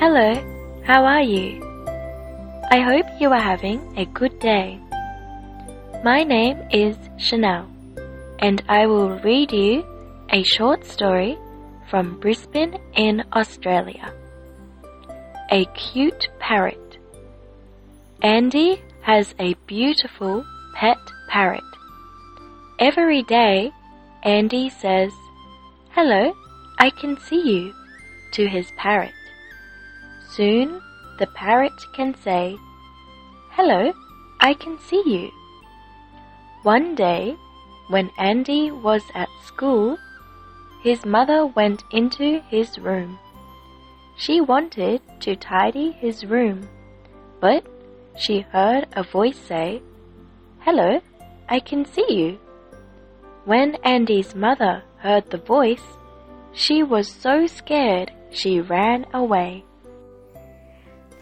Hello, how are you? I hope you are having a good day. My name is Chanel, and I will read you a short story from Brisbane in Australia. A cute parrot. Andy has a beautiful pet parrot. Every day, Andy says, Hello, I can see you, to his parrot. Soon, the parrot can say, Hello, I can see you. One day, when Andy was at school, his mother went into his room. She wanted to tidy his room, but she heard a voice say, Hello, I can see you. When Andy's mother heard the voice, she was so scared she ran away.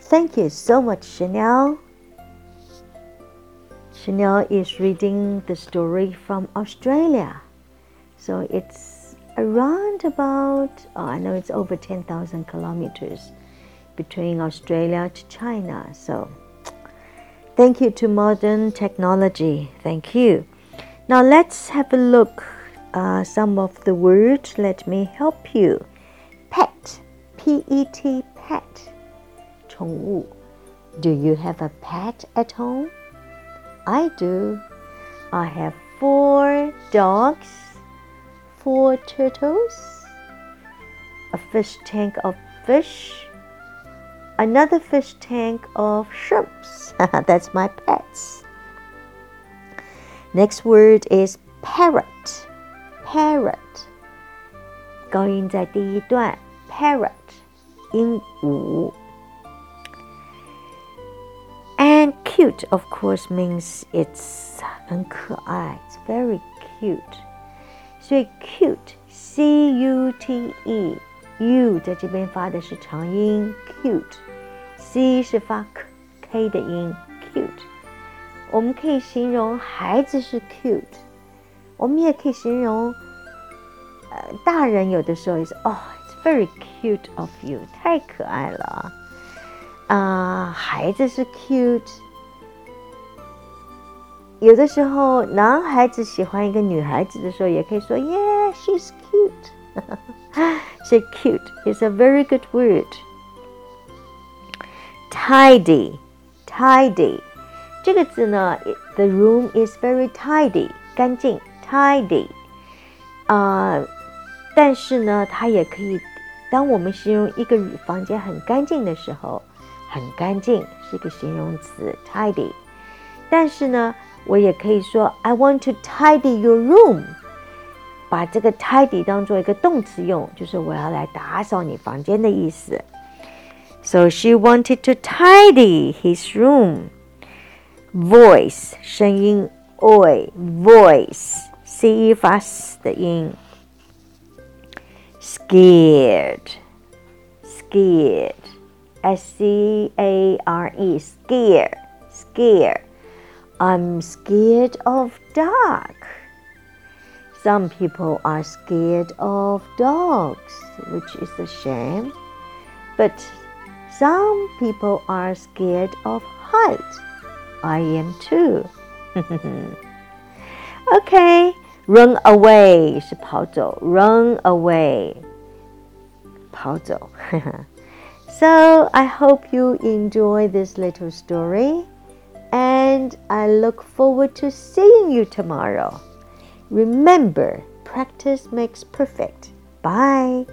Thank you so much, Chanel. Chanel is reading the story from Australia. So it's around about, oh, I know it's over 10,000 kilometers between Australia to China. So thank you to modern technology. Thank you. Now let's have a look uh, some of the words. Let me help you. Pet, P-E-T, pet, 宠物. Do you have a pet at home? I do. I have four dogs, four turtles, a fish tank of fish, another fish tank of shrimps. That's my pets. Next word is parrot. Parrot. 高音在第一段，parrot 鹦鹉。 cute, of course, means it's 很可爱. It's very cute. 所以 cute, C U T E, U 在这边发的是长音 cute，C 是发 k 的音 cute。我们可以形容孩子是 cute，我们也可以形容呃大人有的时候也是哦，it's very cute of you，太可爱了啊。啊，孩子是 cute。 有的时候，男孩子喜欢一个女孩子的时候，也可以说 Yeah, she's cute. Say cute is a very good word. Tidy, tidy，这个字呢，the room is very tidy，干净，tidy。啊，但是呢，它也可以，当我们形容一个房间很干净的时候。很干净是一个形容词，tidy。但是呢， 我也可以说 I want to tidy your room，把这个 tidy 当做一个动词用，就是我要来打扫你房间的意思。So she wanted to tidy his room. Voice 声音，oi voice c 发 s 的音。Scared, scared. S C A R E, scare, scare. I'm scared of dark. Some people are scared of dogs, which is a shame. But some people are scared of height. I am too. okay, run away 是跑走，run away 跑走。So I hope you enjoy this little story and I look forward to seeing you tomorrow. Remember, practice makes perfect. Bye.